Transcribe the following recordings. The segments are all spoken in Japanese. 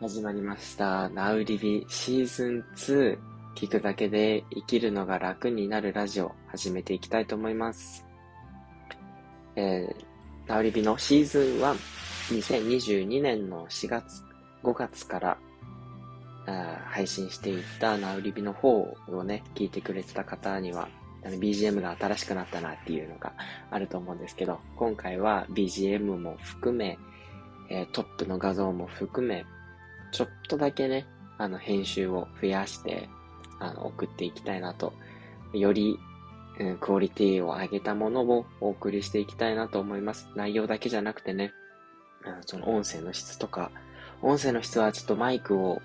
始まりました。ナウリビシーズン2。聞くだけで生きるのが楽になるラジオ始めていきたいと思います。えー、ナウリビのシーズン1。2022年の4月、5月からあ配信していったナウリビの方をね、聞いてくれてた方には、あの BGM が新しくなったなっていうのがあると思うんですけど、今回は BGM も含め、えトップの画像も含め、ちょっとだけね、あの、編集を増やして、あの、送っていきたいなと、より、うんクオリティを上げたものをお送りしていきたいなと思います。内容だけじゃなくてね、あのその音声の質とか、音声の質はちょっとマイクを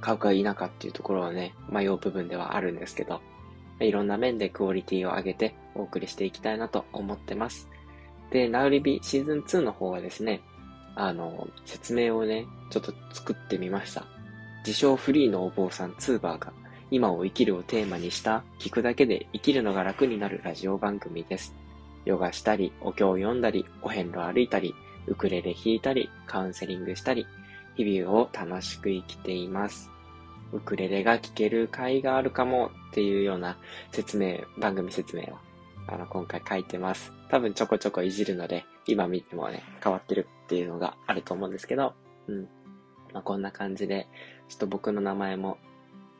買うか否かっていうところはね、迷う部分ではあるんですけど、いろんな面でクオリティを上げてお送りしていきたいなと思ってます。で、ナウリビシーズン2の方はですね、あの、説明をね、ちょっと作ってみました。自称フリーのお坊さんツーバーが今を生きるをテーマにした聞くだけで生きるのが楽になるラジオ番組です。ヨガしたり、お経を読んだり、お遍路歩いたり、ウクレレ弾いたり、カウンセリングしたり、日々を楽しく生きています。ウクレレが聴ける会があるかもっていうような説明、番組説明をあの、今回書いてます。多分ちょこちょこいじるので、今見てもね、変わってるっていうのがあると思うんですけど、うん。まあ、こんな感じで、ちょっと僕の名前も、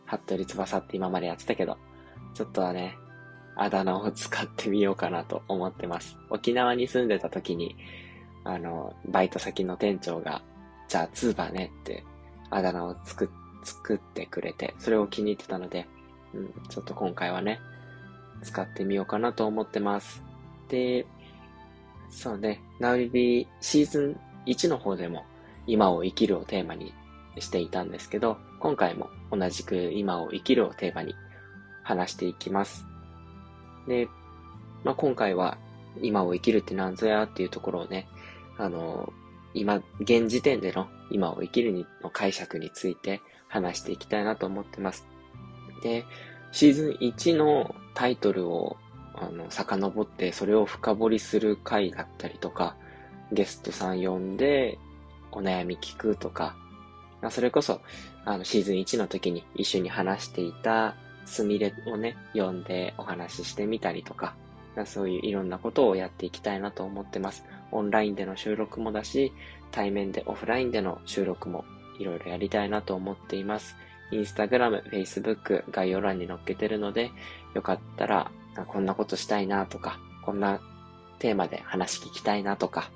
服部翼って今までやってたけど、ちょっとはね、あだ名を使ってみようかなと思ってます。沖縄に住んでた時に、あの、バイト先の店長が、じゃあ、ツーバーねって、あだ名を作、作ってくれて、それを気に入ってたので、うん、ちょっと今回はね、使ってみようかなと思ってます。で、そうね、ナウビシーズン1の方でも今を生きるをテーマにしていたんですけど、今回も同じく今を生きるをテーマに話していきます。で、まあ、今回は今を生きるって何ぞやっていうところをね、あの、今、現時点での今を生きるにの解釈について話していきたいなと思ってます。で、シーズン1のタイトルをあの遡ってそれを深掘りする回だったりとか、ゲストさん呼んでお悩み聞くとか、まあそれこそあのシーズン1の時に一緒に話していたスミレをね、呼んでお話ししてみたりとか、まあそういういろんなことをやっていきたいなと思ってます。オンラインでの収録もだし、対面でオフラインでの収録もいろいろやりたいなと思っています。インスタグラム、フェイスブック概要欄に載っけてるので、よかったら、こんなことしたいなとか、こんなテーマで話聞きたいなとか、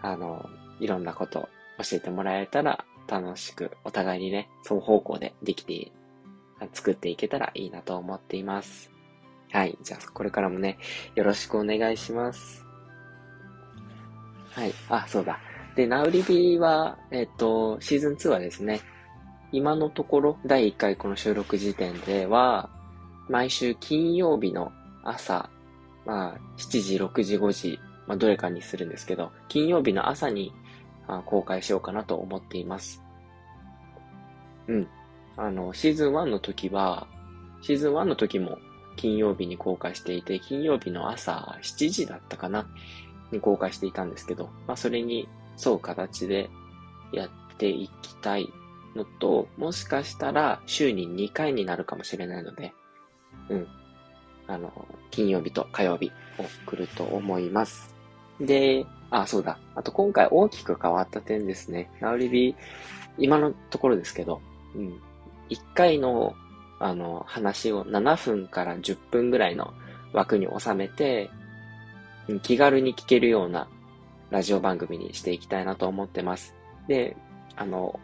あの、いろんなこと教えてもらえたら楽しく、お互いにね、双方向でできて、作っていけたらいいなと思っています。はい。じゃあ、これからもね、よろしくお願いします。はい。あ、そうだ。で、ナウリビは、えっ、と、シーズン2はですね、今のところ、第1回この収録時点では、毎週金曜日の朝、まあ、7時、6時、5時、まあ、どれかにするんですけど、金曜日の朝に公開しようかなと思っています。うん。あの、シーズン1の時は、シーズン1の時も金曜日に公開していて、金曜日の朝7時だったかなに公開していたんですけど、まあ、それに沿う形でやっていきたいのと、もしかしたら週に2回になるかもしれないので、うん。あの、金曜日と火曜日を来ると思います。で、あ、そうだ。あと今回大きく変わった点ですね。ナウリビ、今のところですけど、うん。1回の、あの、話を7分から10分ぐらいの枠に収めて、気軽に聞けるようなラジオ番組にしていきたいなと思ってます。で、あの、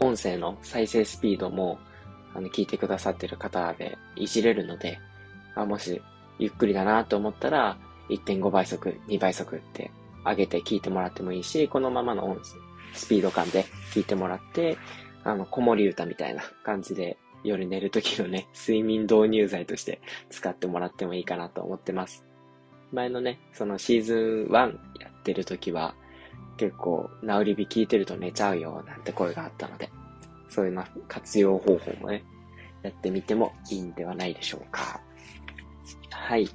音声の再生スピードも、あの、聞いてくださってる方でいじれるので、あもし、ゆっくりだなと思ったら、1.5倍速、2倍速って上げて聞いてもらってもいいし、このままの音スピード感で聞いてもらって、あの、子守歌みたいな感じで、夜寝る時のね、睡眠導入剤として使ってもらってもいいかなと思ってます。前のね、そのシーズン1やってる時は、結構、ナウリビ聞いてると寝ちゃうよ、なんて声があったので、そういうな活用方法もね、やってみてもいいんではないでしょうか。はい。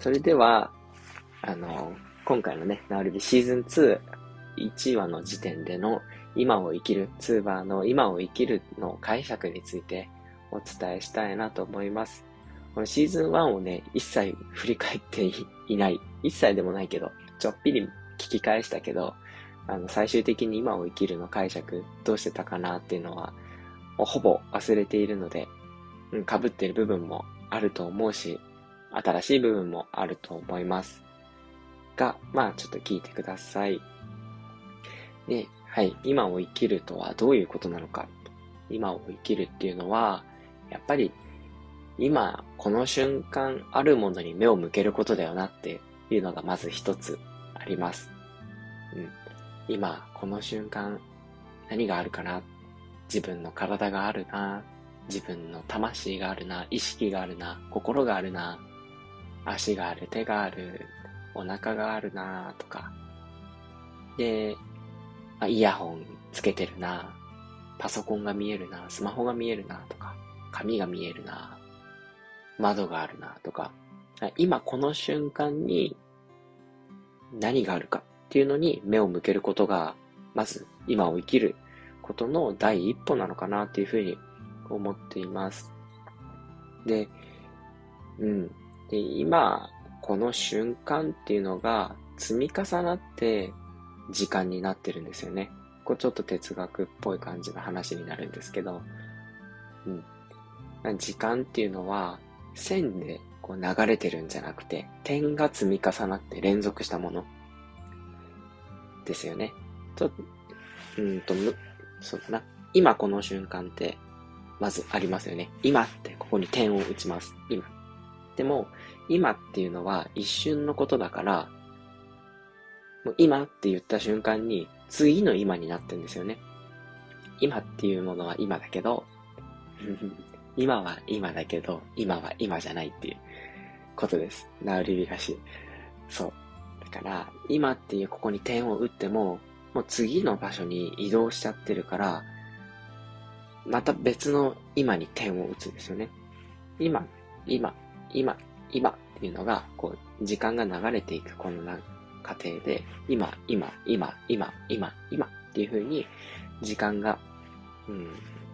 それでは、あの、今回のね、ナウリビシーズン2、1話の時点での今を生きる、ツーバーの今を生きるの解釈についてお伝えしたいなと思います。このシーズン1をね、一切振り返っていない。一切でもないけど、ちょっぴり聞き返したけど、あの、最終的に今を生きるの解釈、どうしてたかなっていうのは、ほぼ忘れているので、うん、被ってる部分もあると思うし、新しい部分もあると思います。が、まあちょっと聞いてください。で、はい、今を生きるとはどういうことなのか。今を生きるっていうのは、やっぱり今、この瞬間あるものに目を向けることだよなっていうのがまず一つります。うん。今、この瞬間何があるかな？自分の体があるな？自分の魂があるな？意識があるな？心があるな？足がある手がある？お腹があるな？とか。で、あ、イヤホンつけてるな？パソコンが見えるな？スマホが見えるな？とか、紙が見えるな？窓があるな？とか、今この瞬間に何があるかっていうのに目を向けることが、まず今を生きることの第一歩なのかなっていうふうに思っています。で、うん。で、今、この瞬間っていうのが積み重なって時間になってるんですよね。これちょっと哲学っぽい感じの話になるんですけど、うん。時間っていうのは線でこう流れてるんじゃなくて、点が積み重なって連続したものですよね。と、うんと、む、そうだな。今この瞬間って、まずありますよね。今ってここに点を打ちます。今。でも、今っていうのは一瞬のことだから、もう今って言った瞬間に次の今になってんですよね。今っていうものは今だけど、今は今だけど、今は今じゃないっていうことです。ナウリビガシ。そう。だから、今っていうここに点を打っても、もう次の場所に移動しちゃってるから、また別の今に点を打つんですよね。今、今、今、今っていうのが、こう、時間が流れていくこの過程で、今、今、今、今、今、今っていう風に、時間が、うん、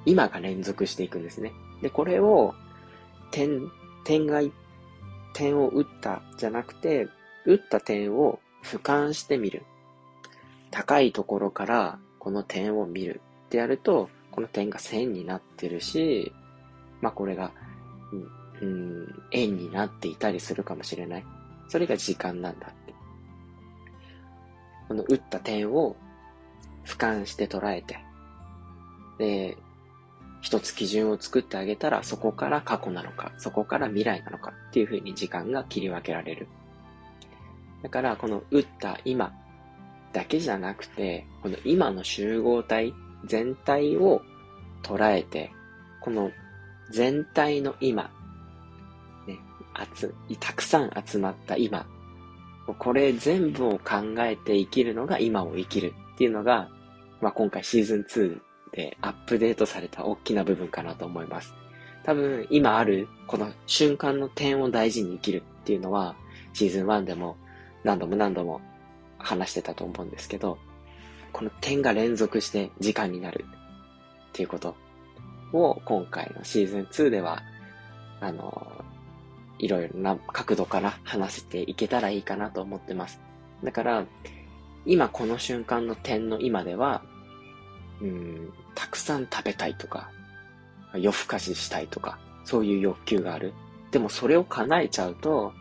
今が連続していくんですね。で、これを、点、点が、点を打ったじゃなくて、打った点を俯瞰してみる。高いところからこの点を見るってやると、この点が線になってるし、まあこれが、うん、円になっていたりするかもしれない。それが時間なんだって。この打った点を俯瞰して捉えて、で、一つ基準を作ってあげたら、そこから過去なのか、そこから未来なのかっていうふうに時間が切り分けられる。だから、この打った今だけじゃなくて、この今の集合体全体を捉えて、この全体の今、ね、集、たくさん集まった今、これ全部を考えて生きるのが今を生きるっていうのが、まあ、今回シーズン2でアップデートされた大きな部分かなと思います。多分今あるこの瞬間の点を大事に生きるっていうのはシーズン1でも何度も何度も話してたと思うんですけど、この点が連続して時間になるっていうことを今回のシーズン2では、あの、いろいろな角度から話せていけたらいいかなと思ってます。だから、今この瞬間の点の今では、うん、たくさん食べたいとか、夜更かししたいとか、そういう欲求がある。でもそれを叶えちゃうと、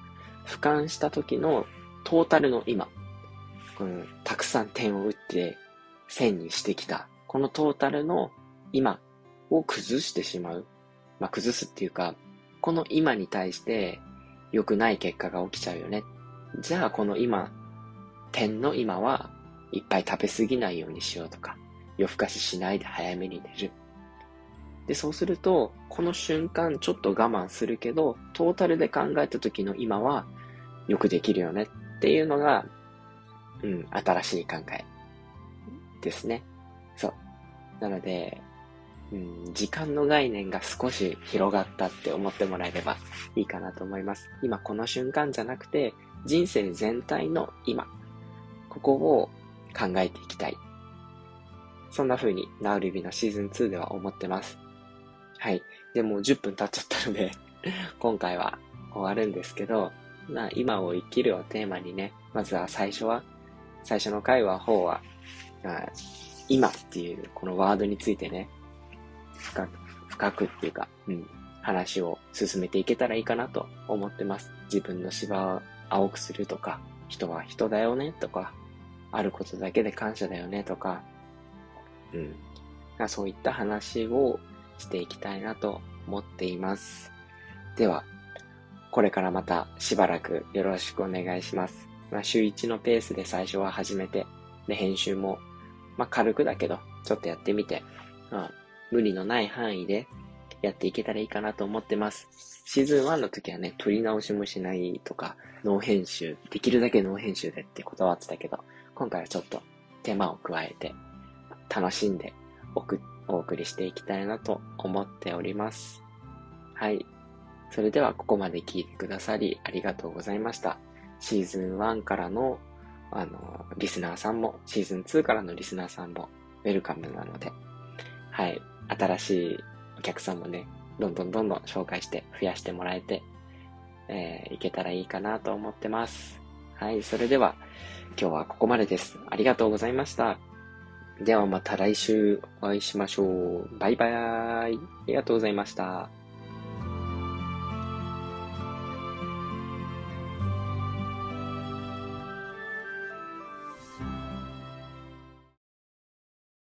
俯瞰した時のトータルの今、うん、たくさん点を打って線にしてきた、このトータルの今を崩してしまう。まあ、崩すっていうか、この今に対して良くない結果が起きちゃうよね。じゃあこの今、点の今はいっぱい食べ過ぎないようにしようとか、夜更かししないで早めに寝る。で、そうすると、この瞬間ちょっと我慢するけど、トータルで考えた時の今はよくできるよねっていうのが、うん、新しい考えですね。そう。なので、うん、時間の概念が少し広がったって思ってもらえればいいかなと思います。今この瞬間じゃなくて、人生全体の今、ここを考えていきたい。そんな風に、ナウリビのシーズン2では思ってます。はい。で、も10分経っちゃったので 今回は終わるんですけど、まあ、今を生きるをテーマにね、まずは最初は、最初の回は、方は、まあ、今っていうこのワードについてね、深く、深くっていうか、うん、話を進めていけたらいいかなと思ってます。自分の芝を青くするとか、人は人だよねとか、あることだけで感謝だよねとか、うん。そういった話をしていきたいなと思っています。では、これからまたしばらくよろしくお願いします。まあ、週1のペースで最初は始めて、で、編集も、まあ、軽くだけど、ちょっとやってみて、まあ、無理のない範囲でやっていけたらいいかなと思ってます。シーズン1の時はね、撮り直しもしないとか、ノー編集、できるだけノー編集でって断ってたけど、今回はちょっと手間を加えて、楽しんでおくお送りしていきたいなと思っております。はい。それではここまで聞いてくださりありがとうございました。シーズン1からの、あの、リスナーさんも、シーズン2からのリスナーさんも、ウェルカムなので、はい、新しいお客さんもね、どんどんどんどん紹介して増やしてもらえて、えー、いけたらいいかなと思ってます。はい、それでは、今日はここまでです。ありがとうございました。ではまた来週お会いしましょう。バイバーイ。ありがとうございました。